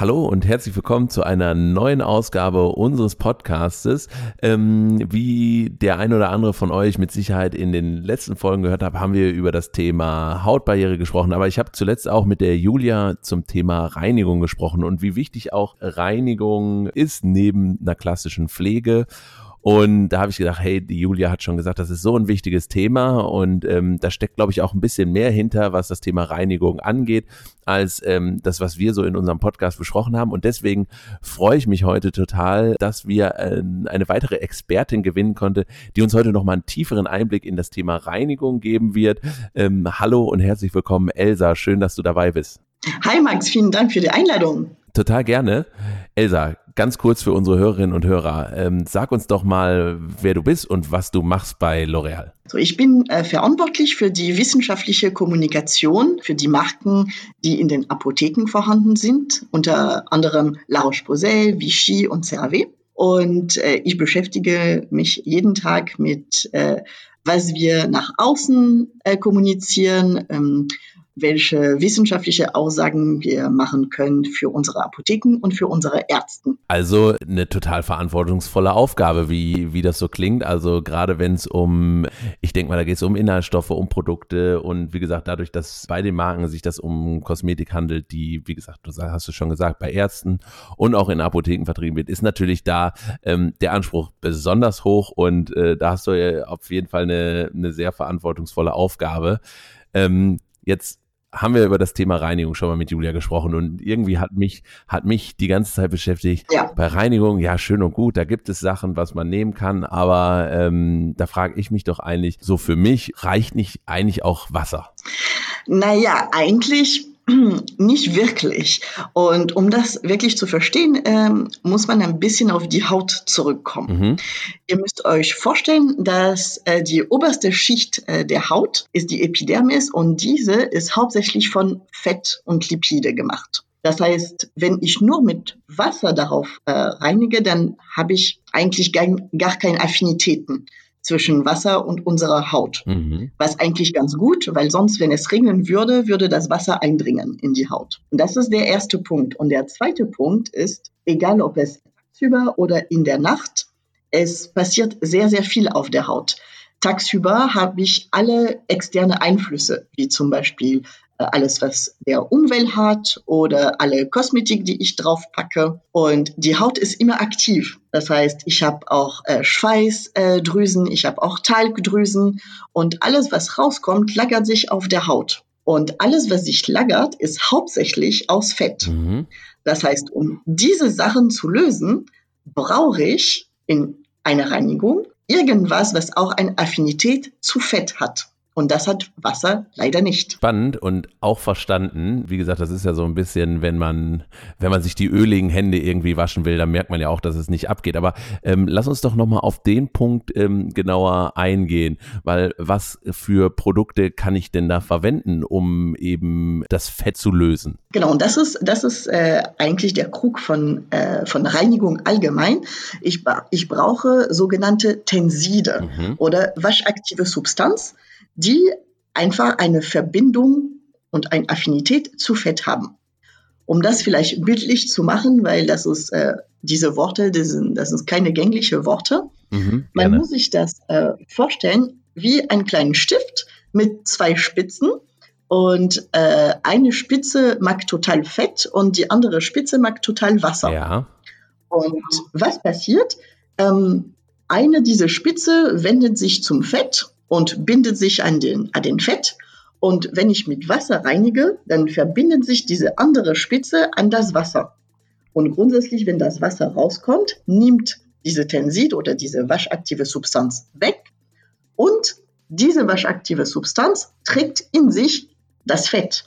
Hallo und herzlich willkommen zu einer neuen Ausgabe unseres Podcastes. Ähm, wie der ein oder andere von euch mit Sicherheit in den letzten Folgen gehört hat, haben wir über das Thema Hautbarriere gesprochen. Aber ich habe zuletzt auch mit der Julia zum Thema Reinigung gesprochen und wie wichtig auch Reinigung ist neben einer klassischen Pflege. Und da habe ich gedacht, hey, die Julia hat schon gesagt, das ist so ein wichtiges Thema und ähm, da steckt, glaube ich, auch ein bisschen mehr hinter, was das Thema Reinigung angeht, als ähm, das, was wir so in unserem Podcast besprochen haben. Und deswegen freue ich mich heute total, dass wir äh, eine weitere Expertin gewinnen konnte, die uns heute nochmal einen tieferen Einblick in das Thema Reinigung geben wird. Ähm, hallo und herzlich willkommen, Elsa. Schön, dass du dabei bist. Hi Max, vielen Dank für die Einladung. Total gerne. Elsa, ganz kurz für unsere Hörerinnen und Hörer, ähm, sag uns doch mal, wer du bist und was du machst bei L'Oreal. So, ich bin äh, verantwortlich für die wissenschaftliche Kommunikation für die Marken, die in den Apotheken vorhanden sind, unter anderem La Roche-Posay, Vichy und CeraVe. Und äh, ich beschäftige mich jeden Tag mit, äh, was wir nach außen äh, kommunizieren, ähm, welche wissenschaftliche Aussagen wir machen können für unsere Apotheken und für unsere Ärzte. Also eine total verantwortungsvolle Aufgabe, wie, wie das so klingt. Also gerade wenn es um, ich denke mal, da geht es um Inhaltsstoffe, um Produkte und wie gesagt, dadurch, dass bei den Marken sich das um Kosmetik handelt, die, wie gesagt, du hast du schon gesagt, bei Ärzten und auch in Apotheken vertrieben wird, ist natürlich da ähm, der Anspruch besonders hoch und äh, da hast du ja auf jeden Fall eine, eine sehr verantwortungsvolle Aufgabe. Ähm, jetzt haben wir über das Thema Reinigung schon mal mit Julia gesprochen und irgendwie hat mich, hat mich die ganze Zeit beschäftigt. Ja. Bei Reinigung, ja, schön und gut, da gibt es Sachen, was man nehmen kann, aber ähm, da frage ich mich doch eigentlich, so für mich reicht nicht eigentlich auch Wasser? Naja, eigentlich nicht wirklich. Und um das wirklich zu verstehen, ähm, muss man ein bisschen auf die Haut zurückkommen. Mhm. Ihr müsst euch vorstellen, dass äh, die oberste Schicht äh, der Haut ist die Epidermis und diese ist hauptsächlich von Fett und Lipide gemacht. Das heißt, wenn ich nur mit Wasser darauf äh, reinige, dann habe ich eigentlich gar, gar keine Affinitäten zwischen Wasser und unserer Haut. Mhm. Was eigentlich ganz gut, weil sonst, wenn es regnen würde, würde das Wasser eindringen in die Haut. Und das ist der erste Punkt. Und der zweite Punkt ist, egal ob es tagsüber oder in der Nacht, es passiert sehr, sehr viel auf der Haut. Tagsüber habe ich alle externe Einflüsse, wie zum Beispiel alles, was der Umwelt hat oder alle Kosmetik, die ich drauf packe. Und die Haut ist immer aktiv. Das heißt, ich habe auch äh, Schweißdrüsen, äh, ich habe auch Talgdrüsen und alles, was rauskommt, lagert sich auf der Haut. Und alles, was sich lagert, ist hauptsächlich aus Fett. Mhm. Das heißt, um diese Sachen zu lösen, brauche ich in einer Reinigung irgendwas, was auch eine Affinität zu Fett hat. Und das hat Wasser leider nicht. Spannend und auch verstanden. Wie gesagt, das ist ja so ein bisschen, wenn man, wenn man sich die öligen Hände irgendwie waschen will, dann merkt man ja auch, dass es nicht abgeht. Aber ähm, lass uns doch nochmal auf den Punkt ähm, genauer eingehen, weil was für Produkte kann ich denn da verwenden, um eben das Fett zu lösen? Genau, und das ist, das ist äh, eigentlich der Krug von, äh, von Reinigung allgemein. Ich, ich brauche sogenannte Tenside mhm. oder waschaktive Substanz die einfach eine Verbindung und eine Affinität zu Fett haben. Um das vielleicht bildlich zu machen, weil das ist äh, diese Worte, das sind, das sind keine gängliche Worte. Mhm, Man muss sich das äh, vorstellen wie einen kleinen Stift mit zwei Spitzen und äh, eine Spitze mag total Fett und die andere Spitze mag total Wasser. Ja. Und was passiert? Ähm, eine dieser Spitze wendet sich zum Fett und bindet sich an den, an den Fett. Und wenn ich mit Wasser reinige, dann verbindet sich diese andere Spitze an das Wasser. Und grundsätzlich, wenn das Wasser rauskommt, nimmt diese Tensid oder diese waschaktive Substanz weg und diese waschaktive Substanz trägt in sich das Fett.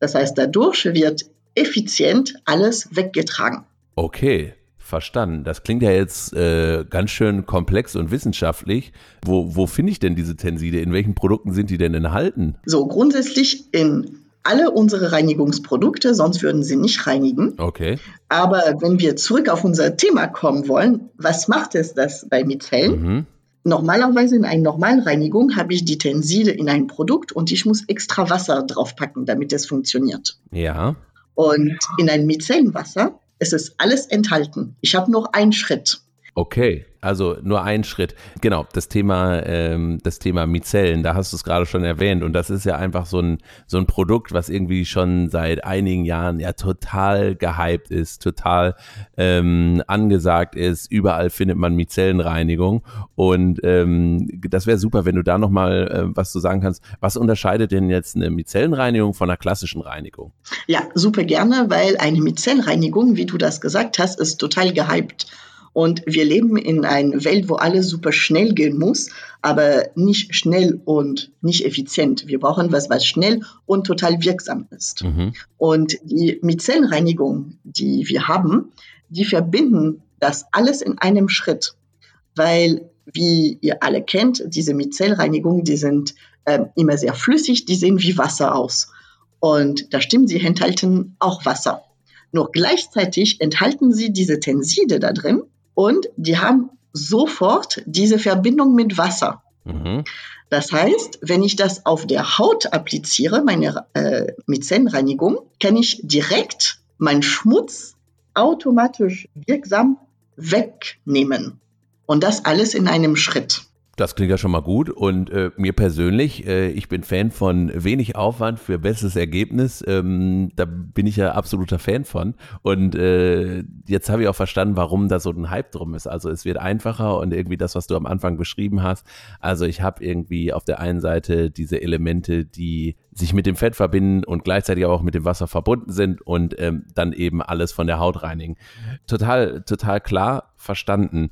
Das heißt, dadurch wird effizient alles weggetragen. Okay, Verstanden. Das klingt ja jetzt äh, ganz schön komplex und wissenschaftlich. Wo, wo finde ich denn diese Tenside? In welchen Produkten sind die denn enthalten? So, grundsätzlich in alle unsere Reinigungsprodukte, sonst würden sie nicht reinigen. Okay. Aber wenn wir zurück auf unser Thema kommen wollen, was macht es das bei Mizellen? Mhm. Normalerweise in einer normalen Reinigung habe ich die Tenside in ein Produkt und ich muss extra Wasser draufpacken, damit es funktioniert. Ja. Und in einem Micellenwasser ist es alles enthalten. Ich habe nur einen Schritt. Okay, also nur ein Schritt. Genau, das Thema, ähm, das Thema Mizellen, da hast du es gerade schon erwähnt. Und das ist ja einfach so ein, so ein Produkt, was irgendwie schon seit einigen Jahren ja total gehypt ist, total ähm, angesagt ist. Überall findet man Mizellenreinigung. Und ähm, das wäre super, wenn du da nochmal äh, was zu sagen kannst. Was unterscheidet denn jetzt eine Mizellenreinigung von einer klassischen Reinigung? Ja, super gerne, weil eine Mizellenreinigung, wie du das gesagt hast, ist total gehypt. Und wir leben in einer Welt, wo alles super schnell gehen muss, aber nicht schnell und nicht effizient. Wir brauchen was, was schnell und total wirksam ist. Mhm. Und die Micellenreinigung, die wir haben, die verbinden das alles in einem Schritt, weil wie ihr alle kennt, diese Mizellreinigung, die sind äh, immer sehr flüssig, die sehen wie Wasser aus. Und da stimmt, sie enthalten auch Wasser. Nur gleichzeitig enthalten sie diese Tenside da drin, und die haben sofort diese Verbindung mit Wasser. Mhm. Das heißt, wenn ich das auf der Haut appliziere, meine äh, Micellenreinigung, kann ich direkt meinen Schmutz automatisch wirksam wegnehmen. Und das alles in einem Schritt. Das klingt ja schon mal gut. Und äh, mir persönlich, äh, ich bin Fan von wenig Aufwand für besseres Ergebnis. Ähm, da bin ich ja absoluter Fan von. Und äh, jetzt habe ich auch verstanden, warum da so ein Hype drum ist. Also es wird einfacher und irgendwie das, was du am Anfang beschrieben hast. Also ich habe irgendwie auf der einen Seite diese Elemente, die sich mit dem Fett verbinden und gleichzeitig auch mit dem Wasser verbunden sind und ähm, dann eben alles von der Haut reinigen. Total, total klar verstanden.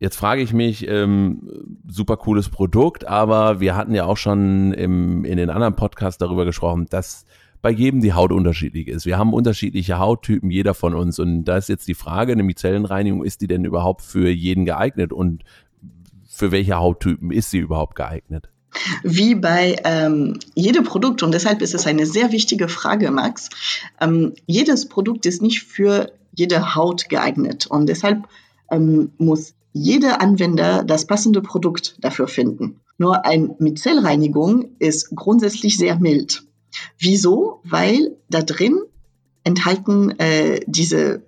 Jetzt frage ich mich, ähm, super cooles Produkt, aber wir hatten ja auch schon im, in den anderen Podcasts darüber gesprochen, dass bei jedem die Haut unterschiedlich ist. Wir haben unterschiedliche Hauttypen, jeder von uns. Und da ist jetzt die Frage, eine Micellenreinigung, ist die denn überhaupt für jeden geeignet? Und für welche Hauttypen ist sie überhaupt geeignet? Wie bei ähm, jedem Produkt, und deshalb ist es eine sehr wichtige Frage, Max, ähm, jedes Produkt ist nicht für jede Haut geeignet. Und deshalb ähm, muss jeder Anwender das passende Produkt dafür finden. Nur eine Mizellreinigung ist grundsätzlich sehr mild. Wieso? Weil da drin enthalten äh, diese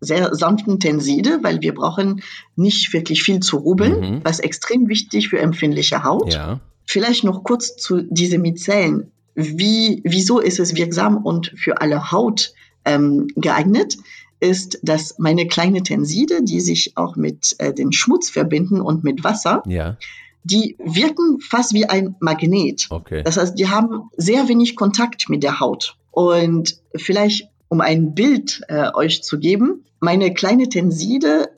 sehr sanften Tenside, weil wir brauchen nicht wirklich viel zu rubbeln, mhm. was extrem wichtig für empfindliche Haut. Ja. Vielleicht noch kurz zu diesen Mizellen. Wie, wieso ist es wirksam und für alle Haut ähm, geeignet? Ist, dass meine kleine Tenside, die sich auch mit äh, dem Schmutz verbinden und mit Wasser, ja. die wirken fast wie ein Magnet. Okay. Das heißt, die haben sehr wenig Kontakt mit der Haut. Und vielleicht, um ein Bild äh, euch zu geben, meine kleine Tenside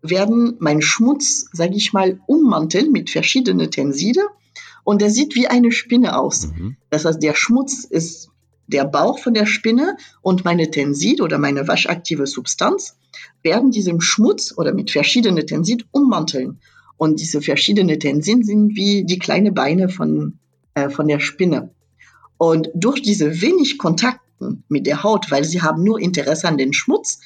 werden meinen Schmutz, sage ich mal, ummanteln mit verschiedenen Tenside und der sieht wie eine Spinne aus. Mhm. Das heißt, der Schmutz ist der Bauch von der Spinne und meine Tensid oder meine waschaktive Substanz werden diesem Schmutz oder mit verschiedenen Tensid ummanteln. Und diese verschiedenen Tensin sind wie die kleinen Beine von, äh, von der Spinne. Und durch diese wenig Kontakten mit der Haut, weil sie haben nur Interesse an den Schmutz,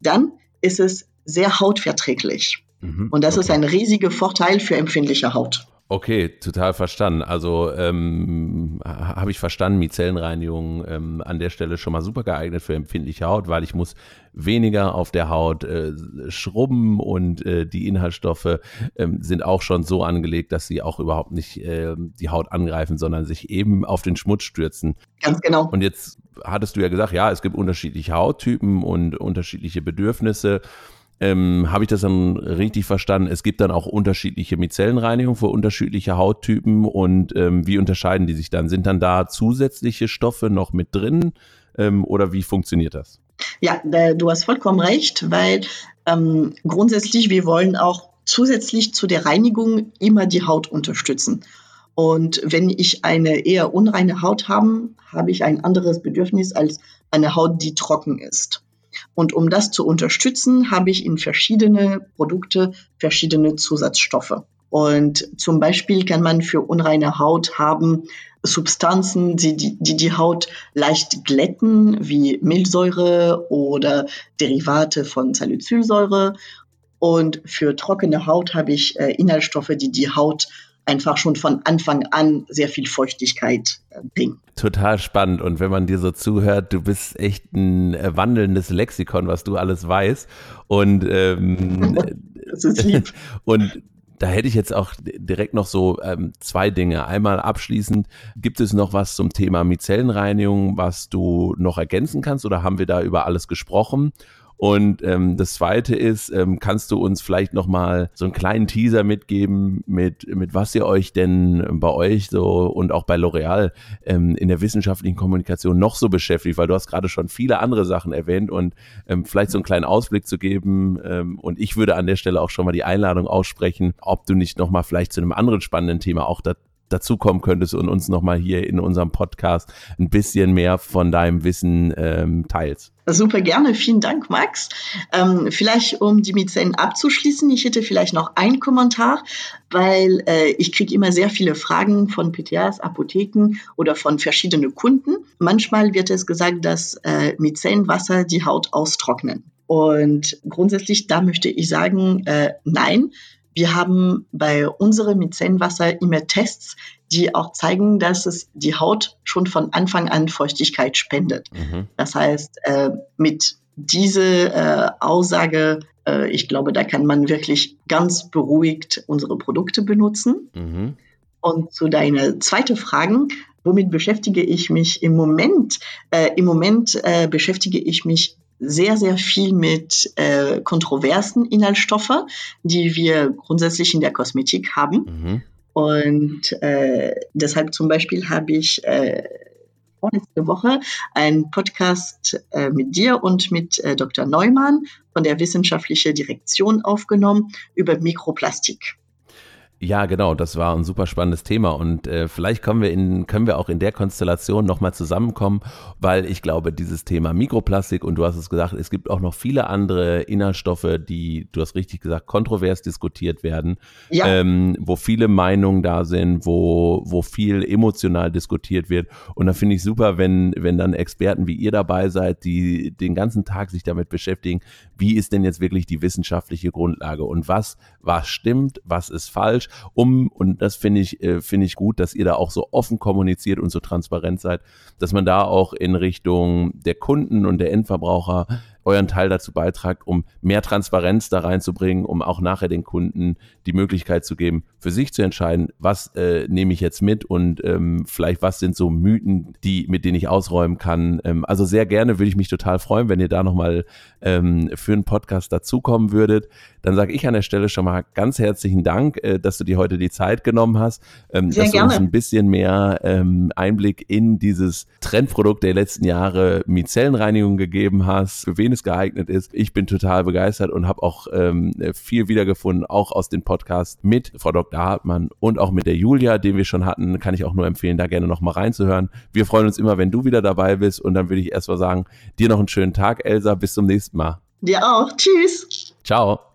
dann ist es sehr hautverträglich. Mhm, und das okay. ist ein riesiger Vorteil für empfindliche Haut. Okay, total verstanden. Also ähm, habe ich verstanden, Micellenreinigung ähm, an der Stelle schon mal super geeignet für empfindliche Haut, weil ich muss weniger auf der Haut äh, schrubben und äh, die Inhaltsstoffe ähm, sind auch schon so angelegt, dass sie auch überhaupt nicht äh, die Haut angreifen, sondern sich eben auf den Schmutz stürzen. Ganz genau. Und jetzt hattest du ja gesagt, ja, es gibt unterschiedliche Hauttypen und unterschiedliche Bedürfnisse ähm, habe ich das dann richtig verstanden? Es gibt dann auch unterschiedliche Micellenreinigungen für unterschiedliche Hauttypen und ähm, wie unterscheiden die sich dann? Sind dann da zusätzliche Stoffe noch mit drin ähm, oder wie funktioniert das? Ja, du hast vollkommen recht, weil ähm, grundsätzlich wir wollen auch zusätzlich zu der Reinigung immer die Haut unterstützen. Und wenn ich eine eher unreine Haut habe, habe ich ein anderes Bedürfnis als eine Haut, die trocken ist. Und um das zu unterstützen, habe ich in verschiedene Produkte verschiedene Zusatzstoffe. Und zum Beispiel kann man für unreine Haut haben Substanzen, die die, die, Haut leicht glätten, wie Milchsäure oder Derivate von Salicylsäure. Und für trockene Haut habe ich äh, Inhaltsstoffe, die die Haut einfach schon von Anfang an sehr viel Feuchtigkeit äh, bringen. Total spannend. Und wenn man dir so zuhört, du bist echt ein äh, wandelndes Lexikon, was du alles weißt. Und ähm, das ist lieb. und da hätte ich jetzt auch direkt noch so ähm, zwei Dinge. Einmal abschließend, gibt es noch was zum Thema Mizellenreinigung, was du noch ergänzen kannst oder haben wir da über alles gesprochen? Und ähm, das Zweite ist, ähm, kannst du uns vielleicht noch mal so einen kleinen Teaser mitgeben, mit mit was ihr euch denn bei euch so und auch bei L'Oreal ähm, in der wissenschaftlichen Kommunikation noch so beschäftigt, weil du hast gerade schon viele andere Sachen erwähnt und ähm, vielleicht so einen kleinen Ausblick zu geben. Ähm, und ich würde an der Stelle auch schon mal die Einladung aussprechen, ob du nicht noch mal vielleicht zu einem anderen spannenden Thema auch da, dazukommen könntest und uns nochmal hier in unserem Podcast ein bisschen mehr von deinem Wissen ähm, teilst. Super gerne, vielen Dank, Max. Ähm, vielleicht, um die Mizellen abzuschließen, ich hätte vielleicht noch einen Kommentar, weil äh, ich kriege immer sehr viele Fragen von PTAs, Apotheken oder von verschiedenen Kunden. Manchmal wird es gesagt, dass äh, Micellenwasser die Haut austrocknen. Und grundsätzlich, da möchte ich sagen, äh, nein, wir haben bei unserem Micellenwasser immer Tests, die auch zeigen, dass es die Haut schon von Anfang an Feuchtigkeit spendet. Mhm. Das heißt, äh, mit dieser äh, Aussage, äh, ich glaube, da kann man wirklich ganz beruhigt unsere Produkte benutzen. Mhm. Und zu deiner zweiten Frage, womit beschäftige ich mich im Moment? Äh, Im Moment äh, beschäftige ich mich sehr, sehr viel mit äh, kontroversen Inhaltsstoffe, die wir grundsätzlich in der Kosmetik haben. Mhm. Und äh, deshalb zum Beispiel habe ich äh, vorletzte Woche einen Podcast äh, mit dir und mit äh, Dr. Neumann von der wissenschaftlichen Direktion aufgenommen über Mikroplastik. Ja, genau, das war ein super spannendes Thema und äh, vielleicht kommen wir in, können wir auch in der Konstellation nochmal zusammenkommen, weil ich glaube, dieses Thema Mikroplastik und du hast es gesagt, es gibt auch noch viele andere Inhaltsstoffe, die, du hast richtig gesagt, kontrovers diskutiert werden, ja. ähm, wo viele Meinungen da sind, wo, wo viel emotional diskutiert wird und da finde ich super, wenn, wenn dann Experten wie ihr dabei seid, die den ganzen Tag sich damit beschäftigen, wie ist denn jetzt wirklich die wissenschaftliche Grundlage und was, was stimmt, was ist falsch um, und das finde ich, äh, finde ich gut, dass ihr da auch so offen kommuniziert und so transparent seid, dass man da auch in Richtung der Kunden und der Endverbraucher euren Teil dazu beitragt, um mehr Transparenz da reinzubringen, um auch nachher den Kunden die Möglichkeit zu geben, für sich zu entscheiden, was äh, nehme ich jetzt mit und ähm, vielleicht was sind so Mythen, die, mit denen ich ausräumen kann. Ähm, also sehr gerne würde ich mich total freuen, wenn ihr da nochmal ähm, für einen Podcast dazukommen würdet. Dann sage ich an der Stelle schon mal ganz herzlichen Dank, äh, dass du dir heute die Zeit genommen hast, ähm, sehr dass gerne. du uns ein bisschen mehr ähm, Einblick in dieses Trendprodukt der letzten Jahre Mizellenreinigung gegeben hast, für wen es geeignet ist. Ich bin total begeistert und habe auch ähm, viel wiedergefunden, auch aus den Podcasts mit Frau Dr. Hartmann und auch mit der Julia, den wir schon hatten. Kann ich auch nur empfehlen, da gerne nochmal reinzuhören. Wir freuen uns immer, wenn du wieder dabei bist und dann würde ich erst mal sagen, dir noch einen schönen Tag, Elsa. Bis zum nächsten Mal. Dir auch. Tschüss. Ciao.